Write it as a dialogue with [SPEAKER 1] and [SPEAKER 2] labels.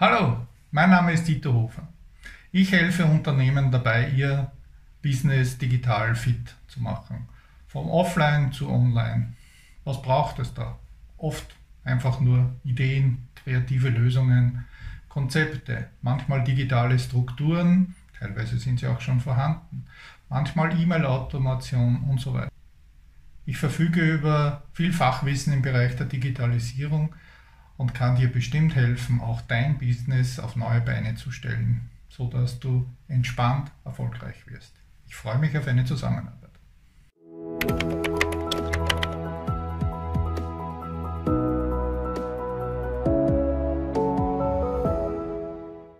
[SPEAKER 1] Hallo, mein Name ist Dieter Hofer. Ich helfe Unternehmen dabei, ihr Business digital fit zu machen. Vom Offline zu Online. Was braucht es da? Oft einfach nur Ideen, kreative Lösungen, Konzepte, manchmal digitale Strukturen, teilweise sind sie auch schon vorhanden, manchmal E-Mail-Automation und so weiter. Ich verfüge über viel Fachwissen im Bereich der Digitalisierung und kann dir bestimmt helfen, auch dein Business auf neue Beine zu stellen, sodass du entspannt erfolgreich wirst. Ich freue mich auf eine Zusammenarbeit.